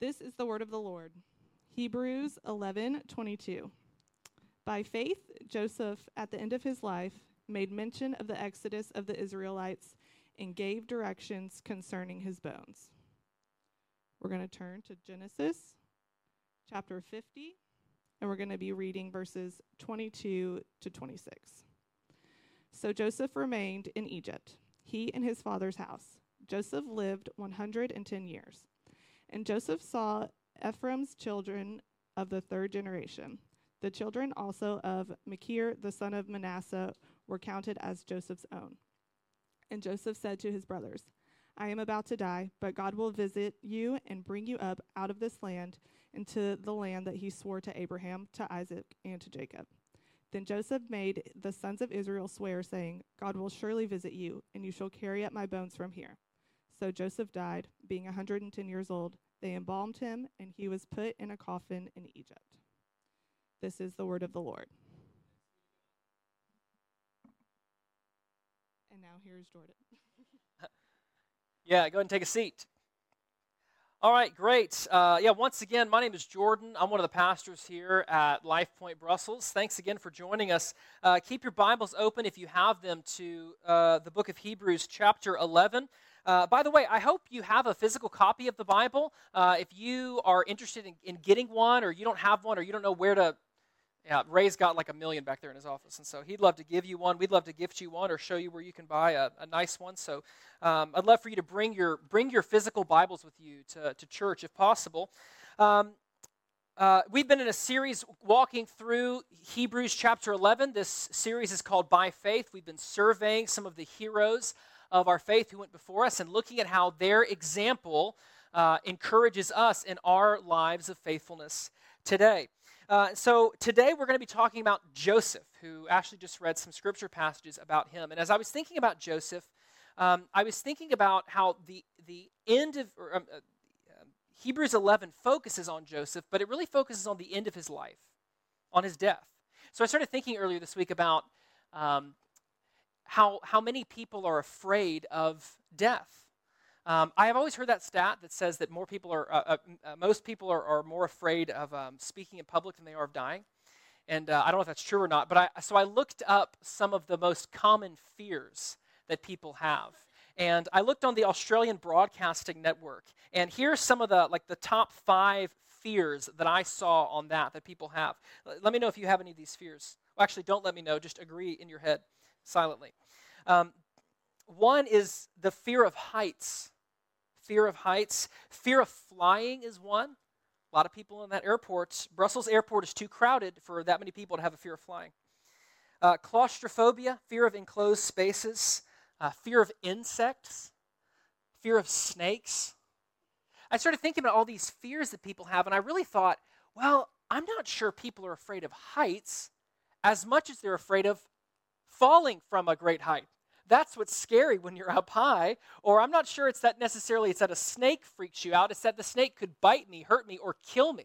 This is the word of the Lord. Hebrews 11:22. By faith Joseph at the end of his life made mention of the exodus of the Israelites and gave directions concerning his bones. We're going to turn to Genesis chapter 50 and we're going to be reading verses 22 to 26. So Joseph remained in Egypt, he and his father's house. Joseph lived 110 years. And Joseph saw Ephraim's children of the third generation. The children also of Machir, the son of Manasseh, were counted as Joseph's own. And Joseph said to his brothers, I am about to die, but God will visit you and bring you up out of this land into the land that he swore to Abraham, to Isaac, and to Jacob. Then Joseph made the sons of Israel swear, saying, God will surely visit you, and you shall carry up my bones from here. So Joseph died, being a 110 years old. They embalmed him, and he was put in a coffin in Egypt. This is the word of the Lord. And now here's Jordan. yeah, go ahead and take a seat. All right, great. Uh, yeah, once again, my name is Jordan. I'm one of the pastors here at Life Point Brussels. Thanks again for joining us. Uh, keep your Bibles open if you have them to uh, the book of Hebrews, chapter 11. Uh, by the way, I hope you have a physical copy of the Bible. Uh, if you are interested in, in getting one, or you don't have one, or you don't know where to yeah, Ray's got like a million back there in his office, and so he'd love to give you one. We'd love to gift you one or show you where you can buy a, a nice one. So um, I'd love for you to bring your bring your physical Bibles with you to, to church if possible. Um, uh, we've been in a series walking through Hebrews chapter 11. This series is called By Faith. We've been surveying some of the heroes of our faith who went before us and looking at how their example uh, encourages us in our lives of faithfulness today. Uh, so today we're going to be talking about Joseph, who Ashley just read some scripture passages about him. And as I was thinking about Joseph, um, I was thinking about how the the end of or, um, uh, Hebrews 11 focuses on Joseph, but it really focuses on the end of his life, on his death. So I started thinking earlier this week about um, how how many people are afraid of death. Um, I have always heard that stat that says that more people are, uh, uh, uh, most people are, are, more afraid of um, speaking in public than they are of dying. And uh, I don't know if that's true or not, but I, so I looked up some of the most common fears that people have. And I looked on the Australian Broadcasting Network, and here's some of the like the top five fears that I saw on that that people have. Let me know if you have any of these fears. Well, actually, don't let me know. Just agree in your head silently. Um, one is the fear of heights fear of heights. Fear of flying is one. A lot of people in that airport, Brussels airport is too crowded for that many people to have a fear of flying. Uh, claustrophobia, fear of enclosed spaces, uh, fear of insects, fear of snakes. I started thinking about all these fears that people have, and I really thought, well, I'm not sure people are afraid of heights as much as they're afraid of falling from a great height. That's what's scary when you're up high. Or I'm not sure it's that necessarily it's that a snake freaks you out. It's that the snake could bite me, hurt me, or kill me.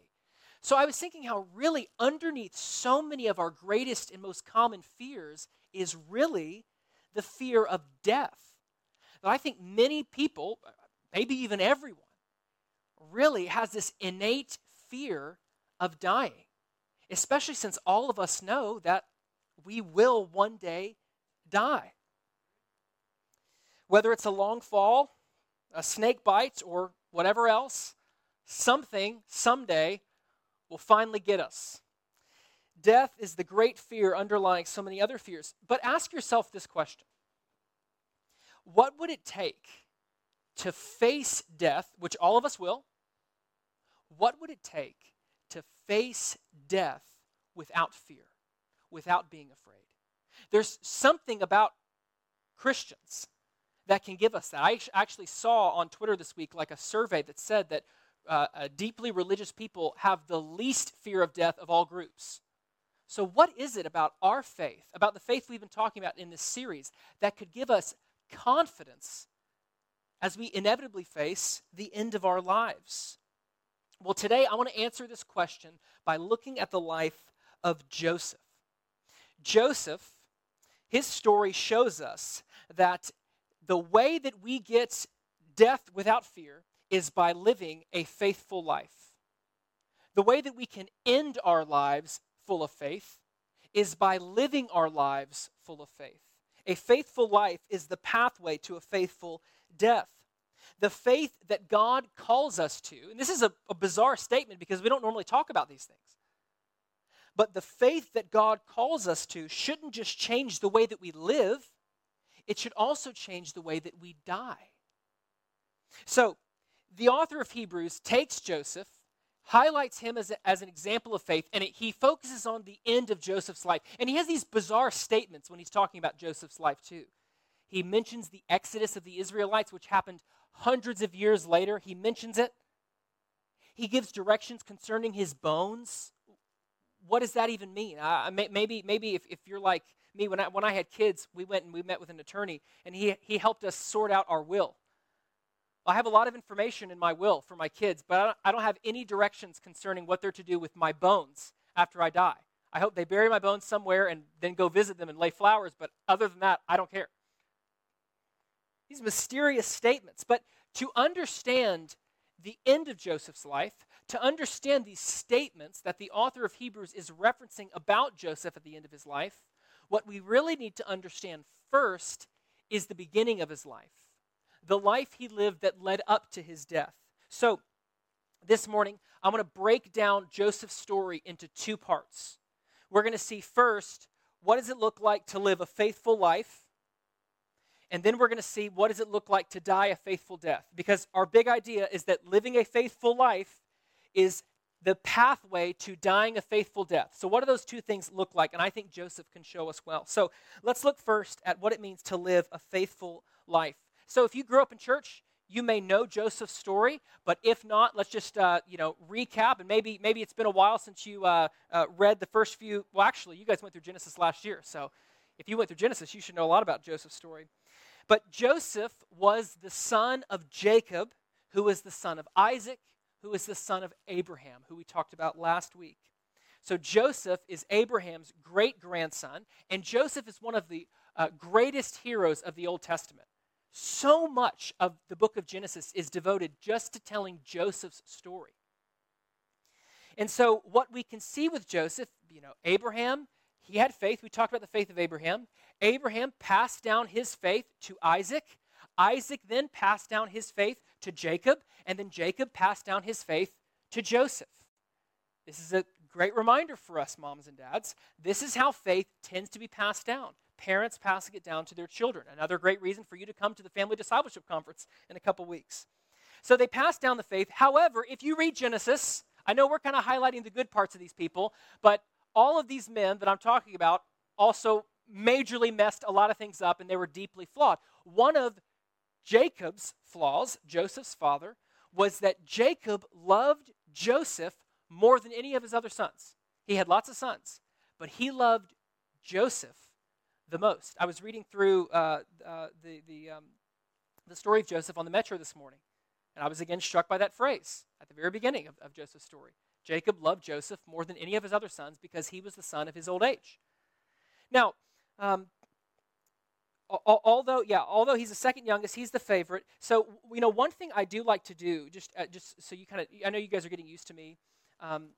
So I was thinking how really underneath so many of our greatest and most common fears is really the fear of death. That I think many people, maybe even everyone, really has this innate fear of dying, especially since all of us know that we will one day die. Whether it's a long fall, a snake bite, or whatever else, something someday will finally get us. Death is the great fear underlying so many other fears. But ask yourself this question What would it take to face death, which all of us will? What would it take to face death without fear, without being afraid? There's something about Christians that can give us that. I actually saw on Twitter this week like a survey that said that uh, uh, deeply religious people have the least fear of death of all groups. So, what is it about our faith, about the faith we've been talking about in this series, that could give us confidence as we inevitably face the end of our lives? Well, today I want to answer this question by looking at the life of Joseph. Joseph, his story shows us that the way that we get death without fear is by living a faithful life. The way that we can end our lives full of faith is by living our lives full of faith. A faithful life is the pathway to a faithful death. The faith that God calls us to, and this is a, a bizarre statement because we don't normally talk about these things. But the faith that God calls us to shouldn't just change the way that we live, it should also change the way that we die. So, the author of Hebrews takes Joseph, highlights him as, a, as an example of faith, and it, he focuses on the end of Joseph's life. And he has these bizarre statements when he's talking about Joseph's life, too. He mentions the exodus of the Israelites, which happened hundreds of years later. He mentions it. He gives directions concerning his bones. What does that even mean? Maybe maybe if, if you're like me, when I, when I had kids, we went and we met with an attorney, and he, he helped us sort out our will. I have a lot of information in my will for my kids, but I don't, I don't have any directions concerning what they're to do with my bones after I die. I hope they bury my bones somewhere and then go visit them and lay flowers, but other than that, I don't care. These mysterious statements. But to understand the end of Joseph's life, to understand these statements that the author of Hebrews is referencing about Joseph at the end of his life, what we really need to understand first is the beginning of his life the life he lived that led up to his death. So, this morning, I'm going to break down Joseph's story into two parts. We're going to see first, what does it look like to live a faithful life? And then we're going to see what does it look like to die a faithful death? Because our big idea is that living a faithful life is the pathway to dying a faithful death. So, what do those two things look like? And I think Joseph can show us well. So, let's look first at what it means to live a faithful life. So if you grew up in church, you may know Joseph's story, but if not, let's just uh, you know recap. And maybe maybe it's been a while since you uh, uh, read the first few. Well, actually, you guys went through Genesis last year, so if you went through Genesis, you should know a lot about Joseph's story. But Joseph was the son of Jacob, who was the son of Isaac, who was the son of Abraham, who we talked about last week. So Joseph is Abraham's great grandson, and Joseph is one of the uh, greatest heroes of the Old Testament. So much of the book of Genesis is devoted just to telling Joseph's story. And so, what we can see with Joseph, you know, Abraham, he had faith. We talked about the faith of Abraham. Abraham passed down his faith to Isaac. Isaac then passed down his faith to Jacob. And then Jacob passed down his faith to Joseph. This is a great reminder for us, moms and dads. This is how faith tends to be passed down parents passing it down to their children. Another great reason for you to come to the Family Discipleship Conference in a couple weeks. So they pass down the faith. However, if you read Genesis, I know we're kind of highlighting the good parts of these people, but all of these men that I'm talking about also majorly messed a lot of things up and they were deeply flawed. One of Jacob's flaws, Joseph's father, was that Jacob loved Joseph more than any of his other sons. He had lots of sons, but he loved Joseph the most. I was reading through uh, uh, the, the, um, the story of Joseph on the metro this morning, and I was again struck by that phrase at the very beginning of, of Joseph's story. Jacob loved Joseph more than any of his other sons because he was the son of his old age. Now, um, although yeah although he's the second youngest he's the favorite so you know one thing i do like to do just uh, just so you kind of i know you guys are getting used to me um,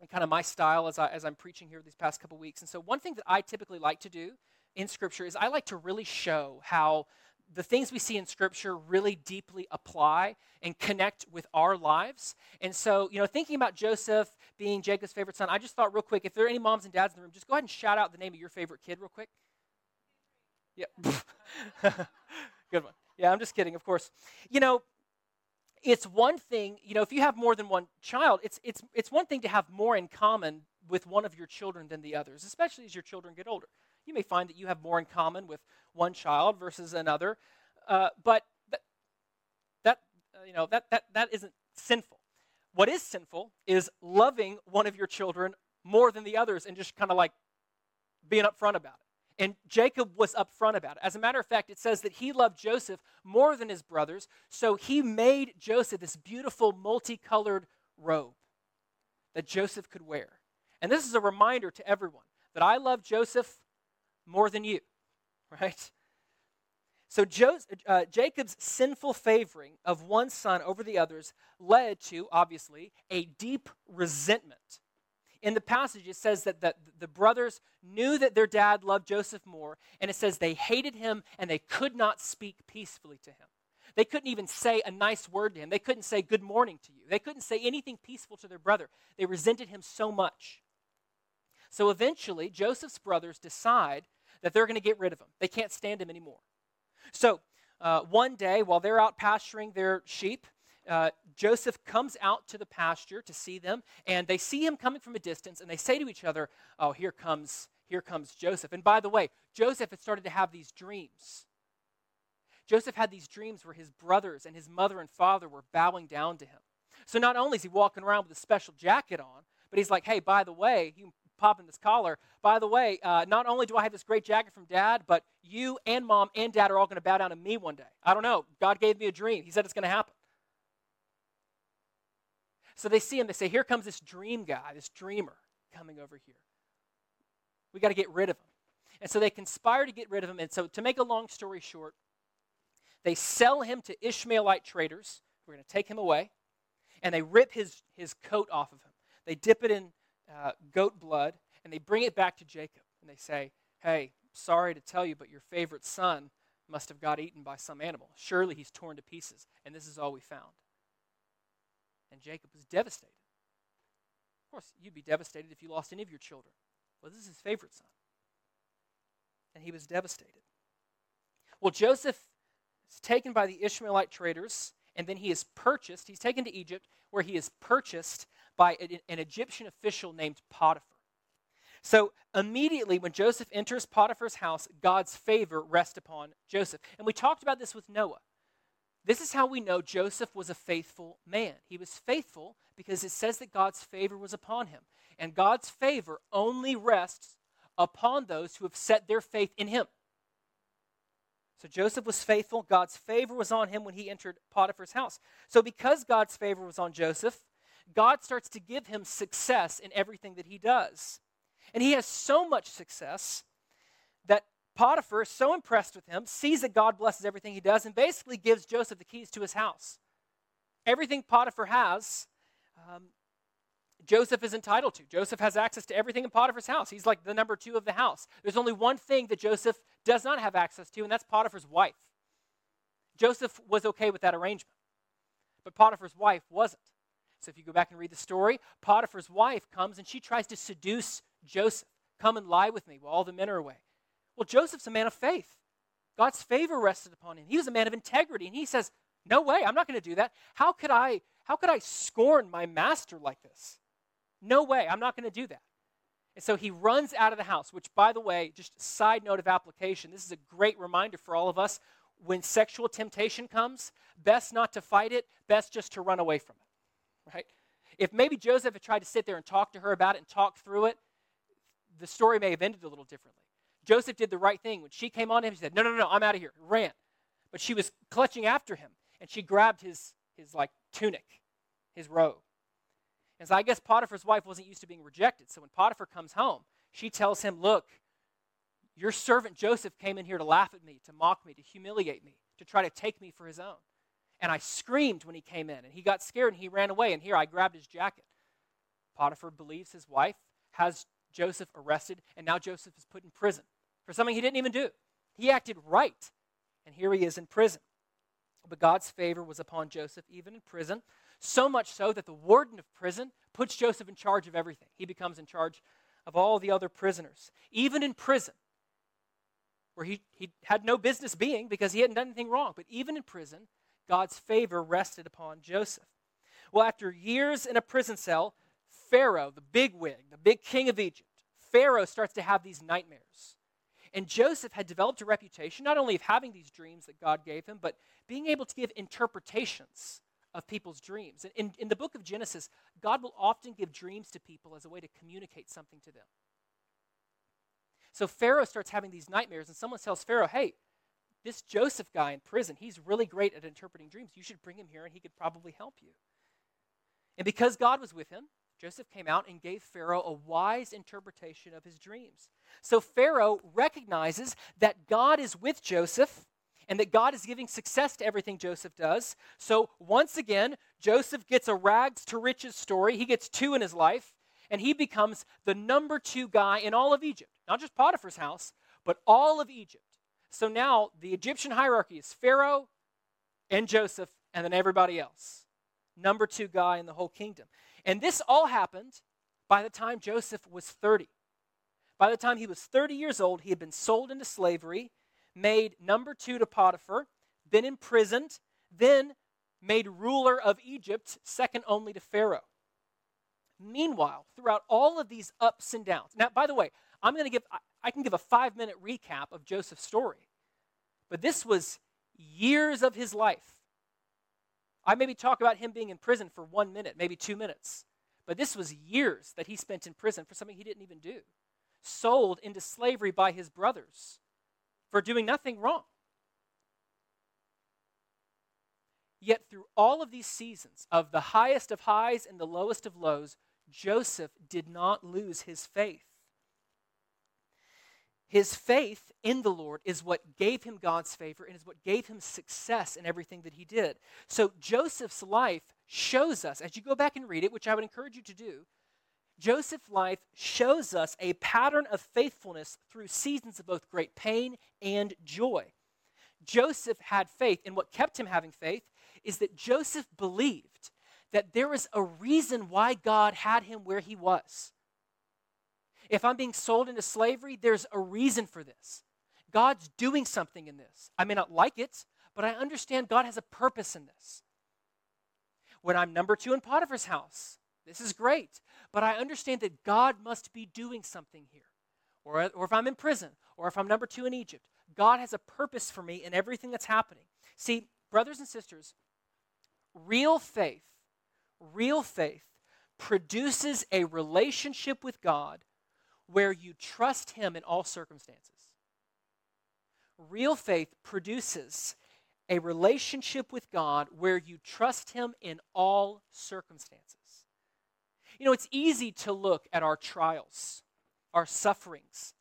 and kind of my style as, I, as I'm preaching here these past couple weeks. And so, one thing that I typically like to do in Scripture is I like to really show how the things we see in Scripture really deeply apply and connect with our lives. And so, you know, thinking about Joseph being Jacob's favorite son, I just thought real quick if there are any moms and dads in the room, just go ahead and shout out the name of your favorite kid real quick. Yeah. Good one. Yeah, I'm just kidding, of course. You know, it's one thing, you know, if you have more than one child, it's, it's, it's one thing to have more in common with one of your children than the others, especially as your children get older. You may find that you have more in common with one child versus another, uh, but that, that uh, you know, that, that, that isn't sinful. What is sinful is loving one of your children more than the others and just kind of like being upfront about it. And Jacob was upfront about it. As a matter of fact, it says that he loved Joseph more than his brothers, so he made Joseph this beautiful multicolored robe that Joseph could wear. And this is a reminder to everyone that I love Joseph more than you, right? So uh, Jacob's sinful favoring of one son over the others led to, obviously, a deep resentment. In the passage, it says that, that the brothers knew that their dad loved Joseph more, and it says they hated him and they could not speak peacefully to him. They couldn't even say a nice word to him. They couldn't say good morning to you. They couldn't say anything peaceful to their brother. They resented him so much. So eventually, Joseph's brothers decide that they're going to get rid of him. They can't stand him anymore. So uh, one day, while they're out pasturing their sheep, uh, Joseph comes out to the pasture to see them, and they see him coming from a distance, and they say to each other, "Oh, here comes, here comes Joseph." And by the way, Joseph had started to have these dreams. Joseph had these dreams where his brothers and his mother and father were bowing down to him. So not only is he walking around with a special jacket on, but he's like, "Hey, by the way, you popping this collar. By the way, uh, not only do I have this great jacket from dad, but you and mom and dad are all going to bow down to me one day. I don't know. God gave me a dream. He said it's going to happen. So they see him, they say, Here comes this dream guy, this dreamer coming over here. We got to get rid of him. And so they conspire to get rid of him. And so, to make a long story short, they sell him to Ishmaelite traders. We're going to take him away. And they rip his, his coat off of him. They dip it in uh, goat blood, and they bring it back to Jacob. And they say, Hey, sorry to tell you, but your favorite son must have got eaten by some animal. Surely he's torn to pieces, and this is all we found. And Jacob was devastated. Of course, you'd be devastated if you lost any of your children. Well, this is his favorite son. And he was devastated. Well, Joseph is taken by the Ishmaelite traders, and then he is purchased. He's taken to Egypt, where he is purchased by an Egyptian official named Potiphar. So immediately when Joseph enters Potiphar's house, God's favor rests upon Joseph. And we talked about this with Noah. This is how we know Joseph was a faithful man. He was faithful because it says that God's favor was upon him. And God's favor only rests upon those who have set their faith in him. So Joseph was faithful. God's favor was on him when he entered Potiphar's house. So because God's favor was on Joseph, God starts to give him success in everything that he does. And he has so much success that Potiphar is so impressed with him, sees that God blesses everything he does, and basically gives Joseph the keys to his house. Everything Potiphar has, um, Joseph is entitled to. Joseph has access to everything in Potiphar's house. He's like the number two of the house. There's only one thing that Joseph does not have access to, and that's Potiphar's wife. Joseph was okay with that arrangement, but Potiphar's wife wasn't. So if you go back and read the story, Potiphar's wife comes and she tries to seduce Joseph. Come and lie with me while all the men are away. Well, Joseph's a man of faith. God's favor rested upon him. He was a man of integrity, and he says, "No way, I'm not going to do that. How could I how could I scorn my master like this? No way, I'm not going to do that." And so he runs out of the house, which by the way, just side note of application, this is a great reminder for all of us when sexual temptation comes, best not to fight it, best just to run away from it right? If maybe Joseph had tried to sit there and talk to her about it and talk through it, the story may have ended a little differently. Joseph did the right thing. When she came on him, he said, No, no, no, I'm out of here. Ran. But she was clutching after him, and she grabbed his, his like tunic, his robe. And so I guess Potiphar's wife wasn't used to being rejected. So when Potiphar comes home, she tells him, Look, your servant Joseph came in here to laugh at me, to mock me, to humiliate me, to try to take me for his own. And I screamed when he came in, and he got scared and he ran away. And here I grabbed his jacket. Potiphar believes his wife has Joseph arrested, and now Joseph is put in prison for something he didn't even do. He acted right, and here he is in prison. But God's favor was upon Joseph even in prison, so much so that the warden of prison puts Joseph in charge of everything. He becomes in charge of all the other prisoners. Even in prison, where he, he had no business being because he hadn't done anything wrong, but even in prison, God's favor rested upon Joseph. Well, after years in a prison cell, Pharaoh, the big wig, the big king of Egypt, Pharaoh starts to have these nightmares. And Joseph had developed a reputation not only of having these dreams that God gave him, but being able to give interpretations of people's dreams. In, in the book of Genesis, God will often give dreams to people as a way to communicate something to them. So Pharaoh starts having these nightmares, and someone tells Pharaoh, hey, this Joseph guy in prison, he's really great at interpreting dreams. You should bring him here and he could probably help you. And because God was with him, Joseph came out and gave Pharaoh a wise interpretation of his dreams. So Pharaoh recognizes that God is with Joseph and that God is giving success to everything Joseph does. So once again, Joseph gets a rags to riches story. He gets two in his life, and he becomes the number two guy in all of Egypt. Not just Potiphar's house, but all of Egypt. So now the Egyptian hierarchy is Pharaoh and Joseph, and then everybody else. Number two guy in the whole kingdom. And this all happened by the time Joseph was 30. By the time he was 30 years old, he had been sold into slavery, made number two to Potiphar, been imprisoned, then made ruler of Egypt, second only to Pharaoh. Meanwhile, throughout all of these ups and downs, now, by the way, I'm going to give, I can give a five minute recap of Joseph's story, but this was years of his life. I maybe talk about him being in prison for one minute, maybe two minutes, but this was years that he spent in prison for something he didn't even do, sold into slavery by his brothers for doing nothing wrong. Yet, through all of these seasons of the highest of highs and the lowest of lows, Joseph did not lose his faith. His faith in the Lord is what gave him God's favor and is what gave him success in everything that he did. So Joseph's life shows us, as you go back and read it, which I would encourage you to do, Joseph's life shows us a pattern of faithfulness through seasons of both great pain and joy. Joseph had faith, and what kept him having faith is that Joseph believed that there was a reason why God had him where he was. If I'm being sold into slavery, there's a reason for this. God's doing something in this. I may not like it, but I understand God has a purpose in this. When I'm number two in Potiphar's house, this is great, but I understand that God must be doing something here. Or, or if I'm in prison, or if I'm number two in Egypt, God has a purpose for me in everything that's happening. See, brothers and sisters, real faith, real faith produces a relationship with God where you trust Him in all circumstances. Real faith produces a relationship with God where you trust Him in all circumstances. You know, it's easy to look at our trials, our sufferings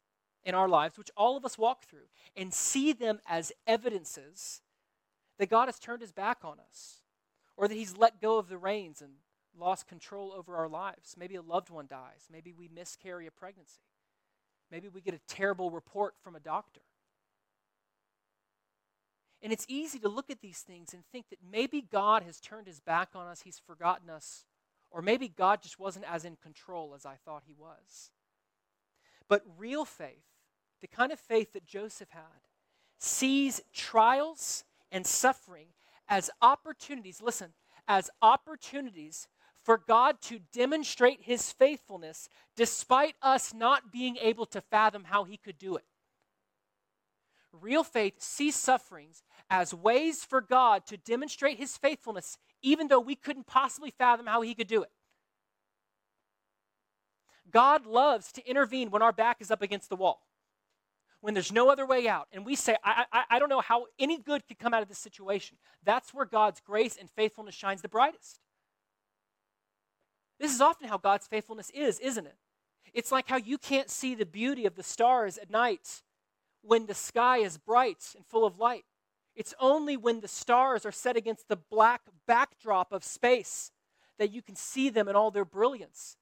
in our lives, which all of us walk through, and see them as evidences that God has turned His back on us, or that He's let go of the reins and lost control over our lives. Maybe a loved one dies. Maybe we miscarry a pregnancy. Maybe we get a terrible report from a doctor. And it's easy to look at these things and think that maybe God has turned his back on us, he's forgotten us, or maybe God just wasn't as in control as I thought he was. But real faith, the kind of faith that Joseph had, sees trials and suffering as opportunities, listen, as opportunities for God to demonstrate his faithfulness despite us not being able to fathom how he could do it. Real faith sees sufferings as ways for God to demonstrate his faithfulness, even though we couldn't possibly fathom how he could do it. God loves to intervene when our back is up against the wall, when there's no other way out. And we say, I, I, I don't know how any good could come out of this situation. That's where God's grace and faithfulness shines the brightest. This is often how God's faithfulness is, isn't it? It's like how you can't see the beauty of the stars at night when the sky is bright and full of light. It's only when the stars are set against the black backdrop of space that you can see them in all their brilliance.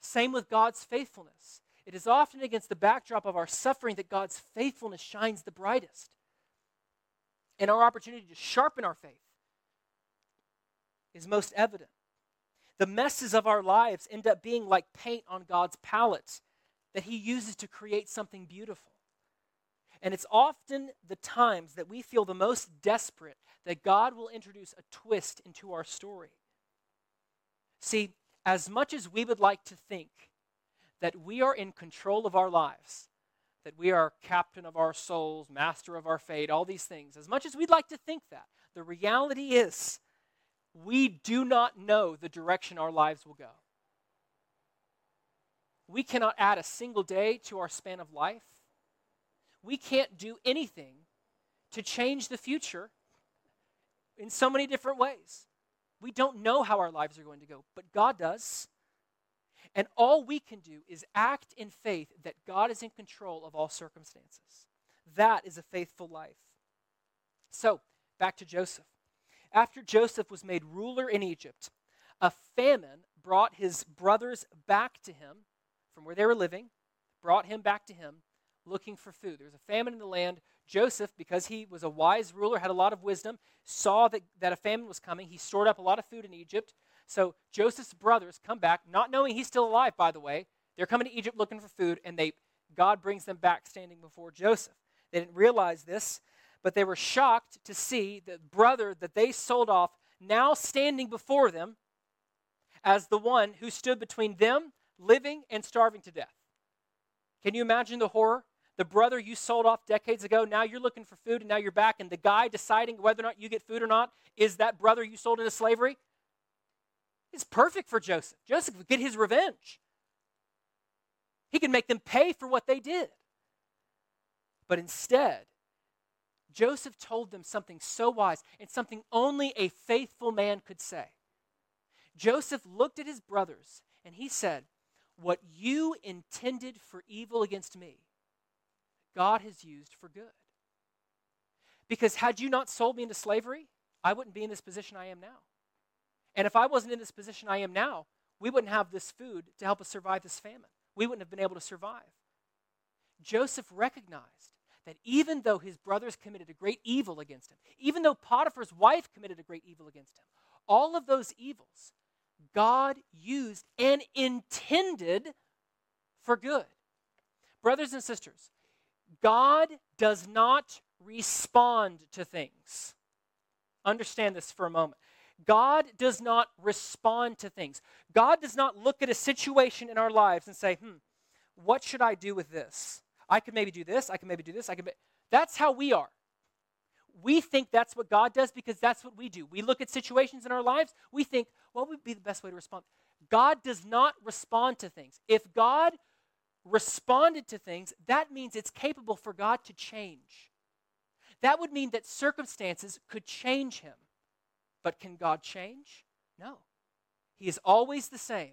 Same with God's faithfulness. It is often against the backdrop of our suffering that God's faithfulness shines the brightest. And our opportunity to sharpen our faith is most evident. The messes of our lives end up being like paint on God's palette that He uses to create something beautiful. And it's often the times that we feel the most desperate that God will introduce a twist into our story. See, as much as we would like to think that we are in control of our lives, that we are captain of our souls, master of our fate, all these things, as much as we'd like to think that, the reality is we do not know the direction our lives will go. We cannot add a single day to our span of life. We can't do anything to change the future in so many different ways. We don't know how our lives are going to go, but God does. And all we can do is act in faith that God is in control of all circumstances. That is a faithful life. So, back to Joseph. After Joseph was made ruler in Egypt, a famine brought his brothers back to him from where they were living, brought him back to him looking for food. There was a famine in the land. Joseph, because he was a wise ruler, had a lot of wisdom, saw that, that a famine was coming. He stored up a lot of food in Egypt. So Joseph's brothers come back, not knowing he's still alive, by the way. They're coming to Egypt looking for food, and they God brings them back standing before Joseph. They didn't realize this, but they were shocked to see the brother that they sold off now standing before them as the one who stood between them living and starving to death. Can you imagine the horror? The brother you sold off decades ago, now you're looking for food and now you're back, and the guy deciding whether or not you get food or not is that brother you sold into slavery. It's perfect for Joseph. Joseph would get his revenge. He could make them pay for what they did. But instead, Joseph told them something so wise and something only a faithful man could say. Joseph looked at his brothers and he said, What you intended for evil against me, God has used for good. Because had you not sold me into slavery, I wouldn't be in this position I am now. And if I wasn't in this position I am now, we wouldn't have this food to help us survive this famine. We wouldn't have been able to survive. Joseph recognized that even though his brothers committed a great evil against him, even though Potiphar's wife committed a great evil against him, all of those evils God used and intended for good. Brothers and sisters, God does not respond to things. Understand this for a moment. God does not respond to things. God does not look at a situation in our lives and say, hmm, what should I do with this? I could maybe do this, I could maybe do this, I could. Be... That's how we are. We think that's what God does because that's what we do. We look at situations in our lives, we think, what would be the best way to respond? God does not respond to things. If God responded to things, that means it's capable for God to change. That would mean that circumstances could change him. But can God change? No. He is always the same.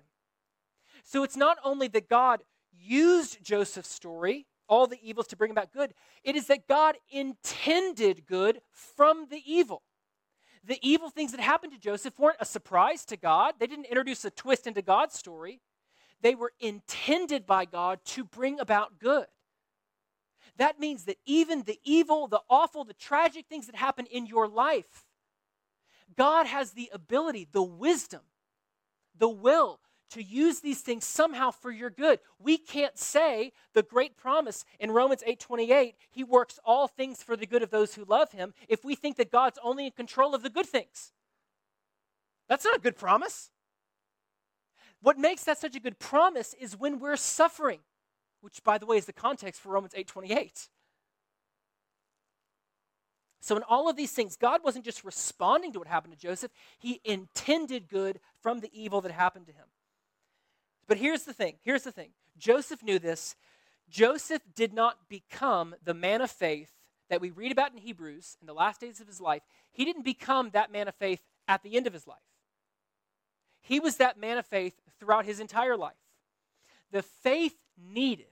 So it's not only that God used Joseph's story, all the evils, to bring about good, it is that God intended good from the evil. The evil things that happened to Joseph weren't a surprise to God, they didn't introduce a twist into God's story. They were intended by God to bring about good. That means that even the evil, the awful, the tragic things that happen in your life, God has the ability, the wisdom, the will to use these things somehow for your good. We can't say the great promise in Romans 8:28, he works all things for the good of those who love him, if we think that God's only in control of the good things. That's not a good promise. What makes that such a good promise is when we're suffering, which by the way is the context for Romans 8:28. So, in all of these things, God wasn't just responding to what happened to Joseph, He intended good from the evil that happened to him. But here's the thing here's the thing Joseph knew this. Joseph did not become the man of faith that we read about in Hebrews in the last days of his life. He didn't become that man of faith at the end of his life. He was that man of faith throughout his entire life. The faith needed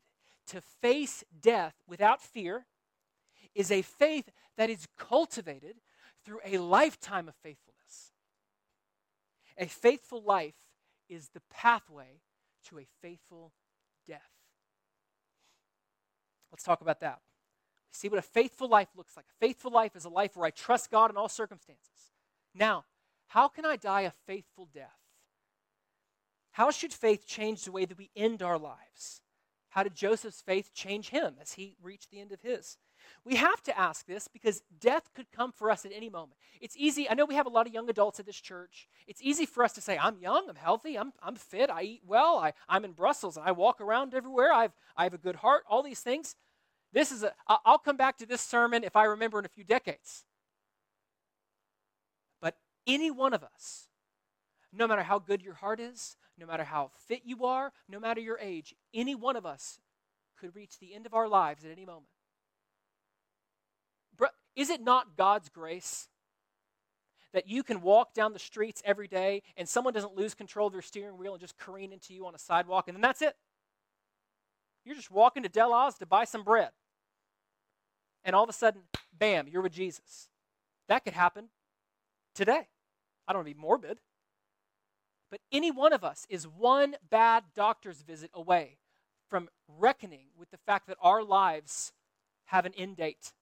to face death without fear is a faith that is cultivated through a lifetime of faithfulness. A faithful life is the pathway to a faithful death. Let's talk about that. See what a faithful life looks like. A faithful life is a life where I trust God in all circumstances. Now, how can I die a faithful death? How should faith change the way that we end our lives? How did Joseph's faith change him as he reached the end of his? We have to ask this because death could come for us at any moment. It's easy, I know we have a lot of young adults at this church. It's easy for us to say, I'm young, I'm healthy, I'm, I'm fit, I eat well, I, I'm in Brussels, and I walk around everywhere, I've, I have a good heart, all these things. This is a, I'll come back to this sermon if I remember in a few decades. But any one of us, no matter how good your heart is, no matter how fit you are, no matter your age, any one of us could reach the end of our lives at any moment. Is it not God's grace that you can walk down the streets every day and someone doesn't lose control of their steering wheel and just careen into you on a sidewalk and then that's it? You're just walking to Delhaize to buy some bread. and all of a sudden, bam, you're with Jesus. That could happen today. I don't want to be morbid. But any one of us is one bad doctor's visit away from reckoning with the fact that our lives have an end date.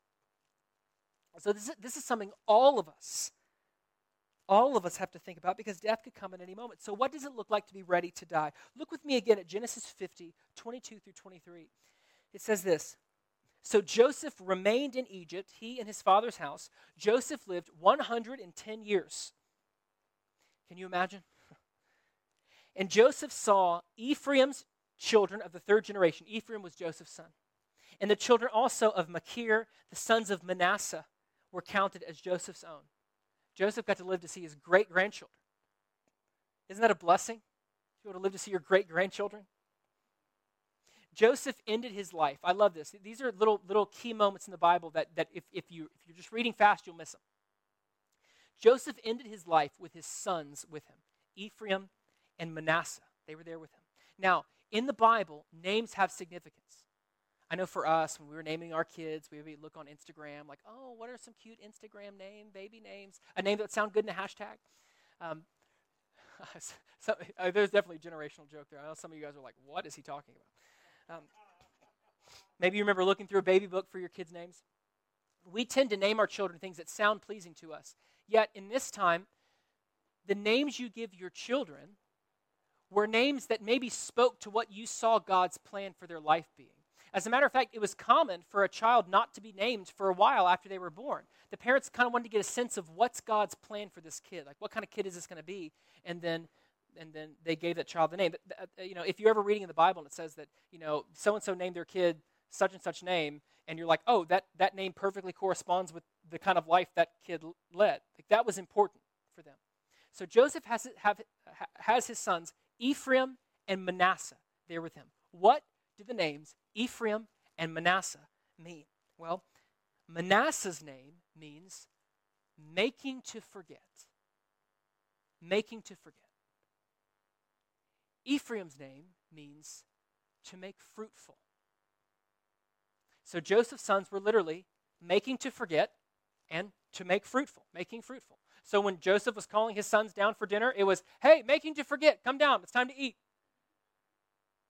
So, this is, this is something all of us, all of us have to think about because death could come at any moment. So, what does it look like to be ready to die? Look with me again at Genesis 50, 22 through 23. It says this So Joseph remained in Egypt, he and his father's house. Joseph lived 110 years. Can you imagine? And Joseph saw Ephraim's children of the third generation. Ephraim was Joseph's son. And the children also of Machir, the sons of Manasseh, were counted as Joseph's own. Joseph got to live to see his great grandchildren. Isn't that a blessing? You want to live to see your great grandchildren? Joseph ended his life. I love this. These are little, little key moments in the Bible that, that if, if, you, if you're just reading fast, you'll miss them. Joseph ended his life with his sons with him Ephraim and Manasseh. They were there with him. Now, in the Bible, names have significance. I know for us, when we were naming our kids, we would look on Instagram, like, oh, what are some cute Instagram name, baby names? A name that would sound good in a hashtag. Um, so, uh, there's definitely a generational joke there. I know some of you guys are like, what is he talking about? Um, maybe you remember looking through a baby book for your kids' names. We tend to name our children things that sound pleasing to us. Yet, in this time, the names you give your children were names that maybe spoke to what you saw God's plan for their life being. As a matter of fact, it was common for a child not to be named for a while after they were born. The parents kind of wanted to get a sense of what's God's plan for this kid. Like, what kind of kid is this going to be? And then and then they gave that child the name. Uh, you know, if you're ever reading in the Bible and it says that, you know, so and so named their kid such and such name, and you're like, oh, that, that name perfectly corresponds with the kind of life that kid led. Like, that was important for them. So Joseph has, have, has his sons Ephraim and Manasseh there with him. What do the names Ephraim and Manasseh mean? Well, Manasseh's name means making to forget. Making to forget. Ephraim's name means to make fruitful. So Joseph's sons were literally making to forget and to make fruitful, making fruitful. So when Joseph was calling his sons down for dinner, it was, hey, making to forget, come down, it's time to eat.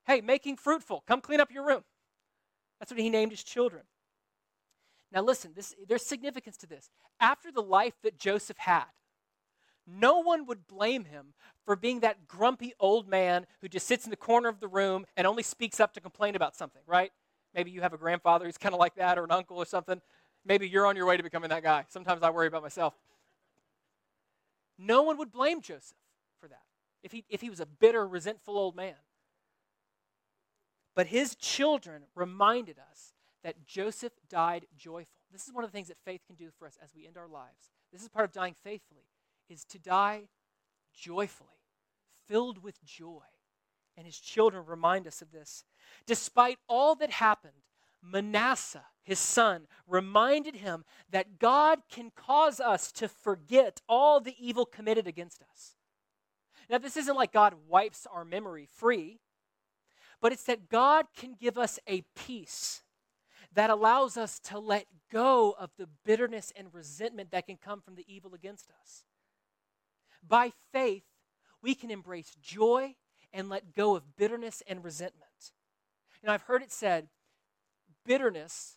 Hey, making fruitful, come clean up your room. That's what he named his children. Now listen, this, there's significance to this. After the life that Joseph had, no one would blame him for being that grumpy old man who just sits in the corner of the room and only speaks up to complain about something, right? Maybe you have a grandfather who's kind of like that or an uncle or something. Maybe you're on your way to becoming that guy. Sometimes I worry about myself. No one would blame Joseph for that if he, if he was a bitter, resentful old man. But his children reminded us that Joseph died joyful. This is one of the things that faith can do for us as we end our lives. This is part of dying faithfully, is to die joyfully, filled with joy. And his children remind us of this. Despite all that happened, Manasseh, his son, reminded him that God can cause us to forget all the evil committed against us. Now, this isn't like God wipes our memory free, but it's that God can give us a peace that allows us to let go of the bitterness and resentment that can come from the evil against us. By faith, we can embrace joy and let go of bitterness and resentment. Know, I've heard it said bitterness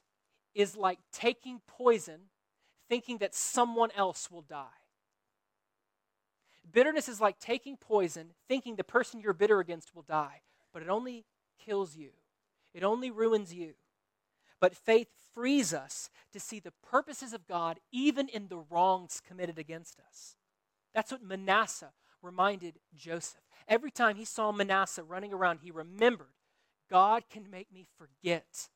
is like taking poison thinking that someone else will die. Bitterness is like taking poison thinking the person you're bitter against will die, but it only kills you, it only ruins you. But faith frees us to see the purposes of God even in the wrongs committed against us. That's what Manasseh reminded Joseph. Every time he saw Manasseh running around, he remembered God can make me forget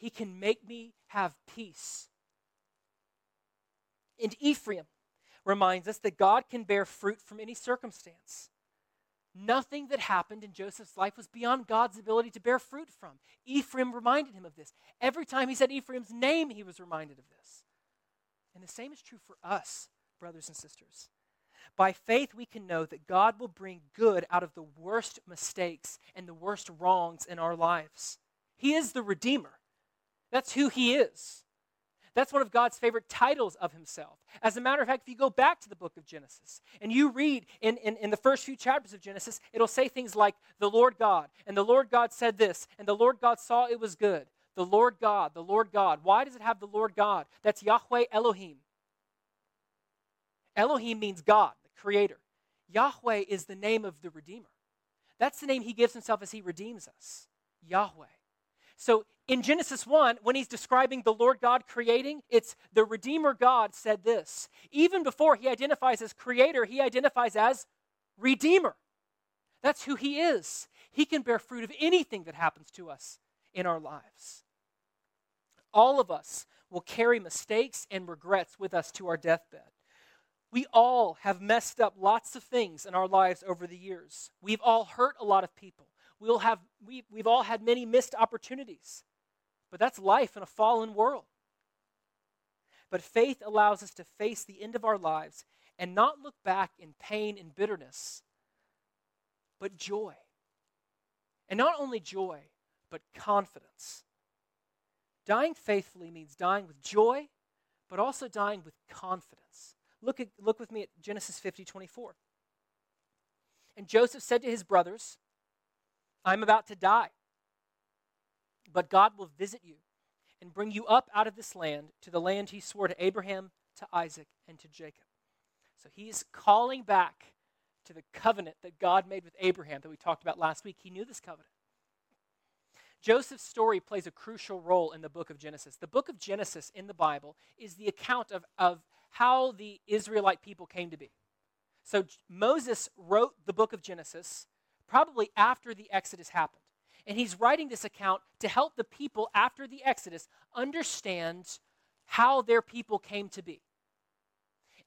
he can make me have peace. And Ephraim reminds us that God can bear fruit from any circumstance. Nothing that happened in Joseph's life was beyond God's ability to bear fruit from. Ephraim reminded him of this. Every time he said Ephraim's name, he was reminded of this. And the same is true for us, brothers and sisters. By faith, we can know that God will bring good out of the worst mistakes and the worst wrongs in our lives. He is the Redeemer. That's who he is. That's one of God's favorite titles of himself. As a matter of fact, if you go back to the book of Genesis and you read in, in, in, the first few chapters of Genesis, it'll say things like, the Lord God, and the Lord God said this, and the Lord God saw it was good. The Lord God, the Lord God. Why does it have the Lord God? That's Yahweh Elohim. Elohim means God, the creator. Yahweh is the name of the Redeemer. That's the name he gives himself as he redeems us Yahweh. So in Genesis 1, when he's describing the Lord God creating, it's the Redeemer God said this. Even before he identifies as creator, he identifies as Redeemer. That's who he is. He can bear fruit of anything that happens to us in our lives. All of us will carry mistakes and regrets with us to our deathbed. We all have messed up lots of things in our lives over the years. We've all hurt a lot of people. We'll have, we, we've all had many missed opportunities. But that's life in a fallen world. But faith allows us to face the end of our lives and not look back in pain and bitterness, but joy. And not only joy, but confidence. Dying faithfully means dying with joy, but also dying with confidence. Look, at, look with me at Genesis 50 24. And Joseph said to his brothers, I'm about to die, but God will visit you and bring you up out of this land to the land he swore to Abraham, to Isaac, and to Jacob. So he's calling back to the covenant that God made with Abraham that we talked about last week. He knew this covenant. Joseph's story plays a crucial role in the book of Genesis. The book of Genesis in the Bible is the account of, of how the Israelite people came to be. So Moses wrote the book of Genesis probably after the Exodus happened. And he's writing this account to help the people after the Exodus understand how their people came to be.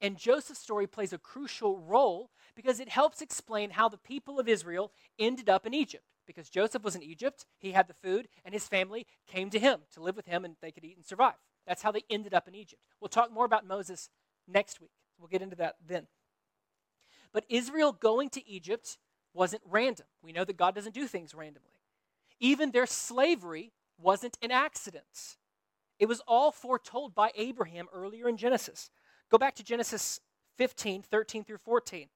And Joseph's story plays a crucial role because it helps explain how the people of Israel ended up in Egypt. Because Joseph was in Egypt, he had the food, and his family came to him to live with him and they could eat and survive. That's how they ended up in Egypt. We'll talk more about Moses next week. We'll get into that then. But Israel going to Egypt wasn't random. We know that God doesn't do things randomly. Even their slavery wasn't an accident. It was all foretold by Abraham earlier in Genesis. Go back to Genesis 15, 13 through 14.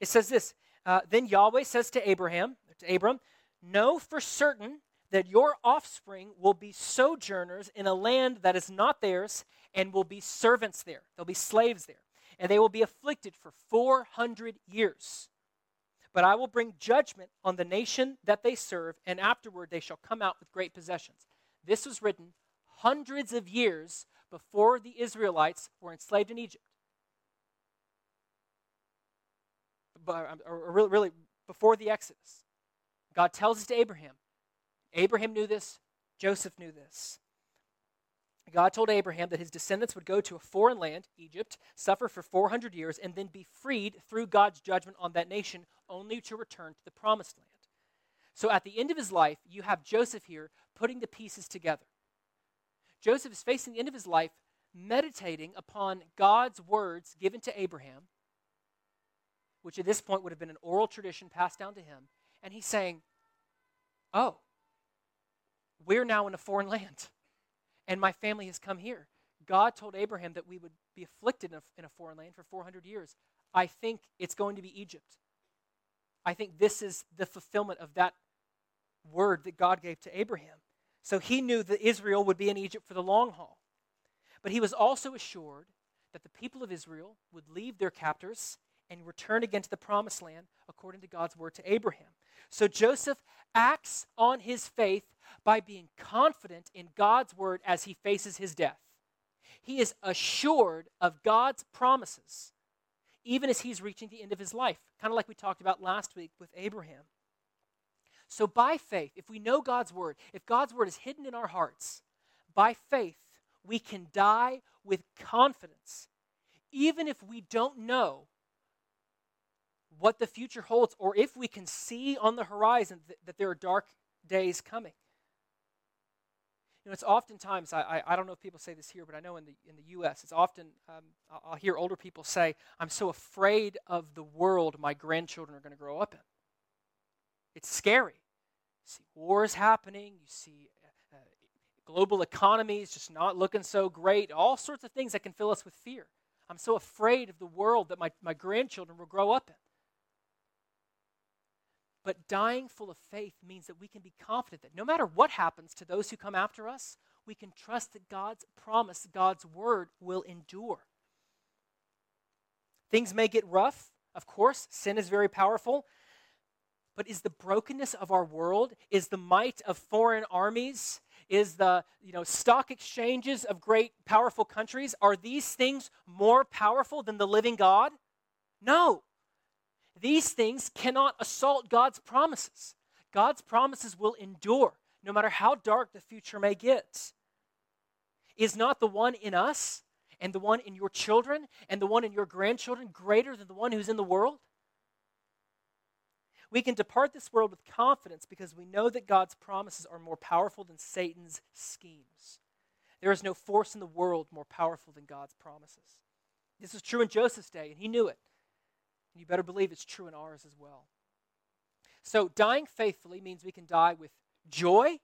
It says this uh, Then Yahweh says to Abraham, to Abram, Know for certain that your offspring will be sojourners in a land that is not theirs and will be servants there. They'll be slaves there. And they will be afflicted for 400 years. But I will bring judgment on the nation that they serve, and afterward they shall come out with great possessions. This was written hundreds of years before the Israelites were enslaved in Egypt. But, um, or really, really before the Exodus. God tells us to Abraham Abraham knew this, Joseph knew this. God told Abraham that his descendants would go to a foreign land, Egypt, suffer for 400 years, and then be freed through God's judgment on that nation, only to return to the promised land. So at the end of his life, you have Joseph here putting the pieces together. Joseph is facing the end of his life, meditating upon God's words given to Abraham, which at this point would have been an oral tradition passed down to him. And he's saying, Oh, we're now in a foreign land, and my family has come here. God told Abraham that we would be afflicted in a, in a foreign land for 400 years. I think it's going to be Egypt. I think this is the fulfillment of that word that God gave to Abraham. So he knew that Israel would be in Egypt for the long haul. But he was also assured that the people of Israel would leave their captors and return again to the promised land according to God's word to Abraham. So Joseph acts on his faith by being confident in God's word as he faces his death. He is assured of God's promises, even as he's reaching the end of his life, kind of like we talked about last week with Abraham. So, by faith, if we know God's word, if God's word is hidden in our hearts, by faith, we can die with confidence, even if we don't know what the future holds, or if we can see on the horizon th- that there are dark days coming. Know, it's oftentimes, I, I, I, don't know if people say this here, but I know in the, in the U.S., it's often, um, I'll, I'll hear older people say, I'm so afraid of the world my grandchildren are going to grow up in. It's scary. You see wars happening, you see uh, global economy is just not looking so great, all sorts of things that can fill us with fear. I'm so afraid of the world that my, my grandchildren will grow up in. But dying full of faith means that we can be confident that no matter what happens to those who come after us, we can trust that God's promise, God's word will endure. Things may get rough, of course, sin is very powerful. But is the brokenness of our world, is the might of foreign armies, is the you know stock exchanges of great powerful countries, are these things more powerful than the living God? No. These things cannot assault God's promises. God's promises will endure, no matter how dark the future may get. Is not the one in us and the one in your children and the one in your grandchildren greater than the one who's in the world? We can depart this world with confidence because we know that God's promises are more powerful than Satan's schemes. There is no force in the world more powerful than God's promises. This was true in Joseph's day, and he knew it. And you better believe it's true in ours as well. So, dying faithfully means we can die with joy,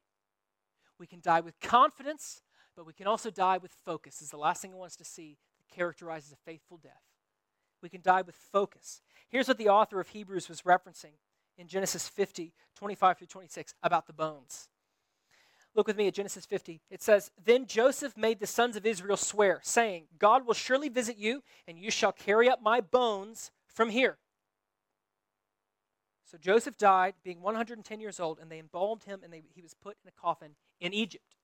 we can die with confidence, but we can also die with focus. This is the last thing I want us to see that characterizes a faithful death. We can die with focus. Here's what the author of Hebrews was referencing in Genesis 50, 25 through 26, about the bones. Look with me at Genesis 50. It says, Then Joseph made the sons of Israel swear, saying, God will surely visit you, and you shall carry up my bones from here. So Joseph died, being 110 years old, and they embalmed him, and they, he was put in a coffin in Egypt.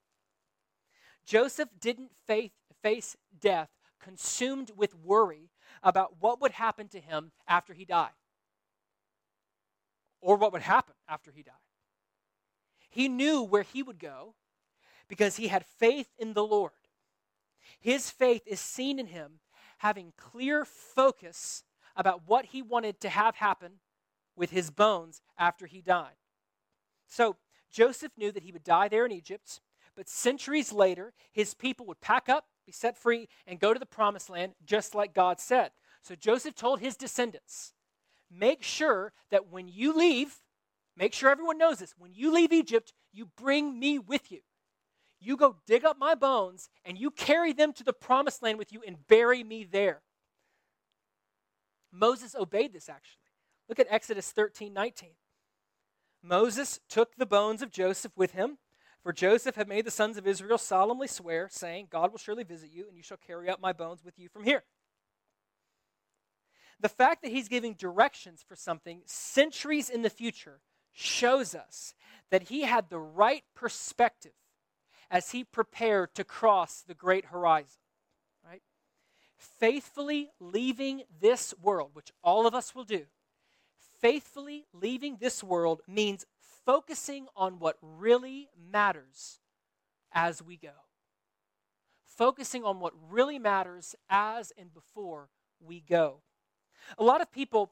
Joseph didn't face, face death consumed with worry about what would happen to him after he died or what would happen after he died. He knew where he would go because he had faith in the Lord. His faith is seen in him having clear focus about what he wanted to have happen with his bones after he died. So Joseph knew that he would die there in Egypt, but centuries later, his people would pack up, be set free, and go to the promised land just like God said. So Joseph told his descendants, make sure that when you leave, make sure everyone knows this, when you leave Egypt, you bring me with you. You go dig up my bones and you carry them to the promised land with you and bury me there. Moses obeyed this actually. Look at Exodus 13 19. Moses took the bones of Joseph with him, for Joseph had made the sons of Israel solemnly swear, saying, God will surely visit you, and you shall carry up my bones with you from here. The fact that he's giving directions for something centuries in the future shows us that he had the right perspective as he prepared to cross the great horizon. Faithfully leaving this world, which all of us will do, faithfully leaving this world means focusing on what really matters as we go. Focusing on what really matters as and before we go. A lot of people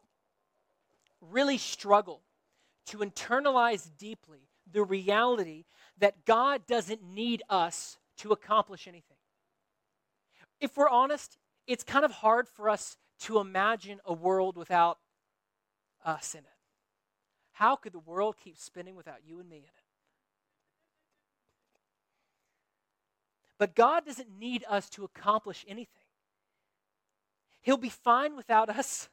really struggle to internalize deeply the reality that God doesn't need us to accomplish anything. If we're honest, it's kind of hard for us to imagine a world without us in it. How could the world keep spinning without you and me in it? But God doesn't need us to accomplish anything. He'll be fine without us.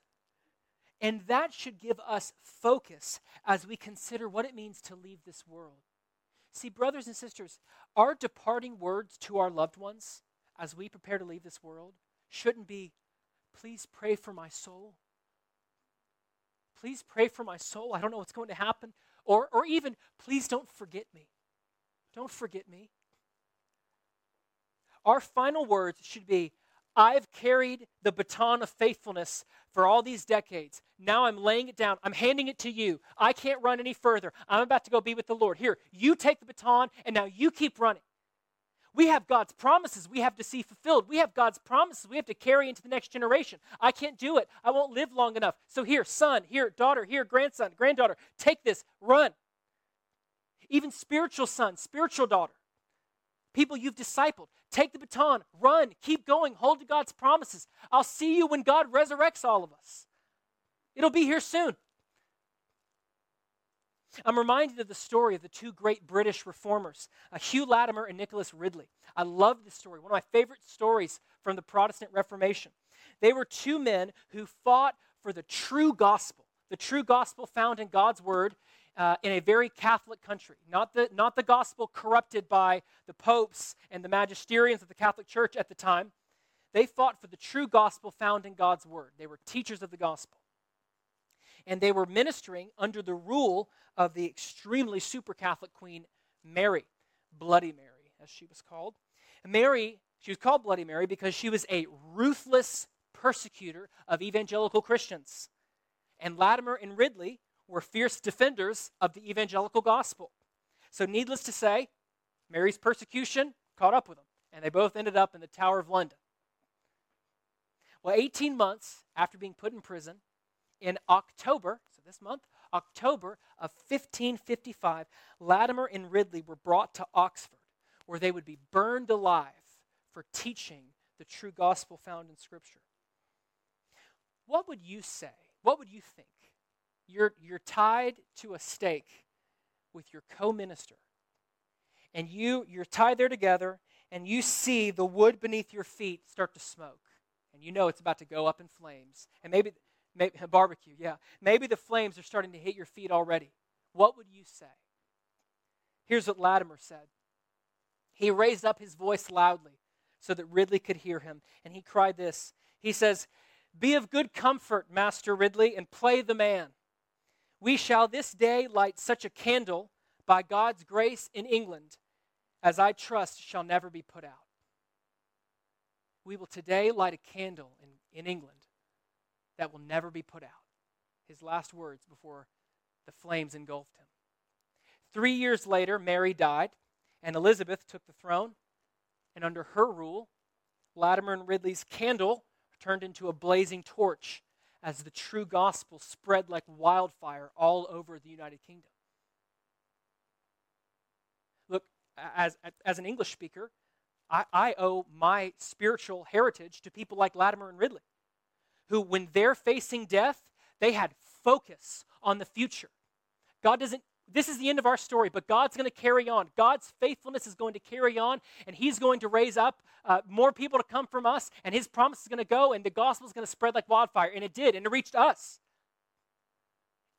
And that should give us focus as we consider what it means to leave this world. See, brothers and sisters, our departing words to our loved ones as we prepare to leave this world shouldn't be, please pray for my soul. Please pray for my soul. I don't know what's going to happen. Or, or even, please don't forget me. Don't forget me. Our final words should be, I've carried the baton of faithfulness for all these decades. Now I'm laying it down. I'm handing it to you. I can't run any further. I'm about to go be with the Lord. Here, you take the baton, and now you keep running. We have God's promises we have to see fulfilled. We have God's promises we have to carry into the next generation. I can't do it. I won't live long enough. So here, son, here, daughter, here, grandson, granddaughter, take this, run. Even spiritual son, spiritual daughter, people you've discipled. Take the baton, run, keep going, hold to God's promises. I'll see you when God resurrects all of us. It'll be here soon. I'm reminded of the story of the two great British reformers, uh, Hugh Latimer and Nicholas Ridley. I love this story, one of my favorite stories from the Protestant Reformation. They were two men who fought for the true gospel, the true gospel found in God's word uh, in a very Catholic country, not the, not the gospel corrupted by the popes and the magisteriums of the Catholic Church at the time. They fought for the true gospel found in God's word. They were teachers of the gospel. And they were ministering under the rule of the extremely super Catholic Queen Mary, Bloody Mary, as she was called. Mary, she was called Bloody Mary because she was a ruthless persecutor of evangelical Christians. And Latimer and Ridley were fierce defenders of the evangelical gospel. So, needless to say, Mary's persecution caught up with them, and they both ended up in the Tower of London. Well, 18 months after being put in prison, in October, so this month, October of 1555, Latimer and Ridley were brought to Oxford, where they would be burned alive for teaching the true gospel found in Scripture. What would you say? What would you think you're, you're tied to a stake with your co-minister and you you're tied there together and you see the wood beneath your feet start to smoke and you know it's about to go up in flames and maybe, maybe barbecue yeah. Maybe the flames are starting to hit your feet already. What would you say? Here's what latimer said. He raised up his voice loudly so that ridley could hear him and he cried this. He says be of good comfort master ridley and play the man. We shall this day light such a candle by God's grace in England as I trust shall never be put out. We will today light a candle in, in England that will never be put out. His last words before the flames engulfed him. Three years later, Mary died, and Elizabeth took the throne. And under her rule, Latimer and Ridley's candle turned into a blazing torch as the true gospel spread like wildfire all over the United Kingdom. Look, as, as an English speaker, I, I owe my spiritual heritage to people like Latimer and Ridley, who, when they're facing death, they had focus on the future. God doesn't this is the end of our story, but God's going to carry on. God's faithfulness is going to carry on, and He's going to raise up uh, more people to come from us, and His promise is going to go, and the gospel is going to spread like wildfire. And it did, and it reached us.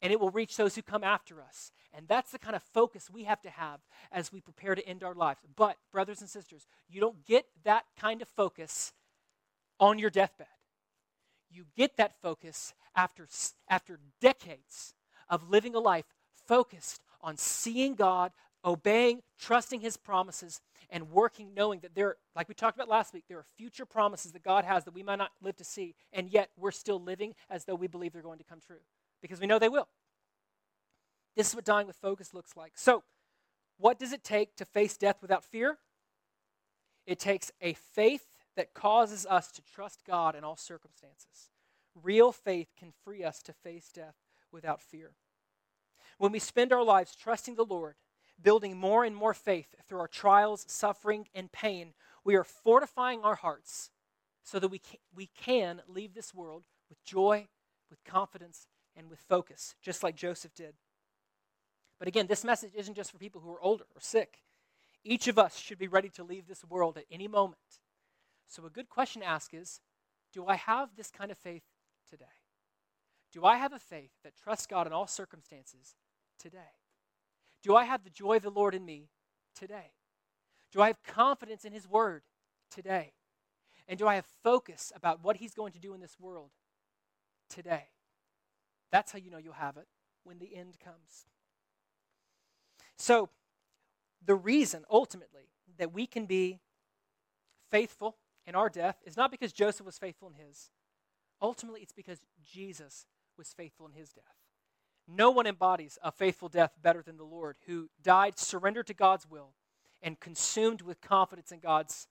And it will reach those who come after us. And that's the kind of focus we have to have as we prepare to end our lives. But, brothers and sisters, you don't get that kind of focus on your deathbed. You get that focus after, after decades of living a life focused on seeing God, obeying, trusting His promises, and working knowing that there, like we talked about last week, there are future promises that God has that we might not live to see, and yet we're still living as though we believe they're going to come true because we know they will. This is what dying with focus looks like. So, what does it take to face death without fear? It takes a faith that causes us to trust God in all circumstances. Real faith can free us to face death without fear. When we spend our lives trusting the Lord, building more and more faith through our trials, suffering, and pain, we are fortifying our hearts so that we can, we can leave this world with joy, with confidence, and with focus, just like Joseph did. But again, this message isn't just for people who are older or sick. Each of us should be ready to leave this world at any moment. So, a good question to ask is Do I have this kind of faith today? Do I have a faith that trusts God in all circumstances today? Do I have the joy of the Lord in me today? Do I have confidence in His Word today? And do I have focus about what He's going to do in this world today? That's how you know you'll have it when the end comes. So, the reason ultimately that we can be faithful in our death is not because Joseph was faithful in his. Ultimately, it's because Jesus was faithful in his death. No one embodies a faithful death better than the Lord, who died surrendered to God's will and consumed with confidence in God's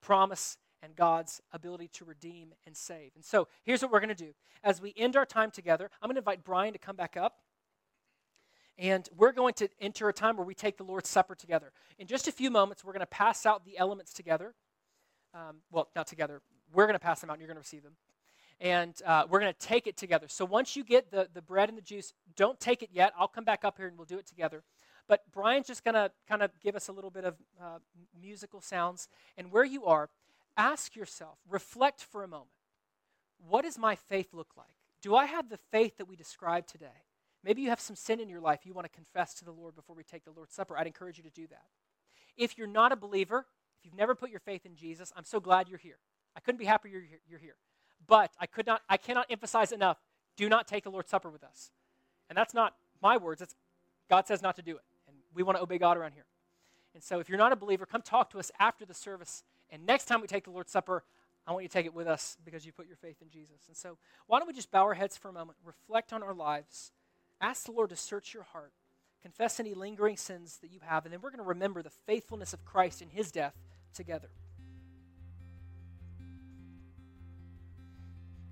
promise and God's ability to redeem and save. And so here's what we're going to do. As we end our time together, I'm going to invite Brian to come back up. And we're going to enter a time where we take the Lord's Supper together. In just a few moments, we're going to pass out the elements together. Um, well, not together. We're going to pass them out, and you're going to receive them. and uh, we're going to take it together. So once you get the, the bread and the juice, don't take it yet. I'll come back up here and we'll do it together. But Brian's just going to kind of give us a little bit of uh, musical sounds. And where you are, ask yourself, reflect for a moment. What does my faith look like? Do I have the faith that we described today? Maybe you have some sin in your life you want to confess to the Lord before we take the Lord's Supper. I'd encourage you to do that. If you're not a believer, if you've never put your faith in Jesus, I'm so glad you're here. I couldn't be happier you're, you're here. But I could not I cannot emphasize enough, do not take the Lord's Supper with us. And that's not my words, it's God says not to do it. And we want to obey God around here. And so if you're not a believer, come talk to us after the service. And next time we take the Lord's Supper, I want you to take it with us because you put your faith in Jesus. And so why don't we just bow our heads for a moment, reflect on our lives, ask the Lord to search your heart, confess any lingering sins that you have, and then we're going to remember the faithfulness of Christ in his death together.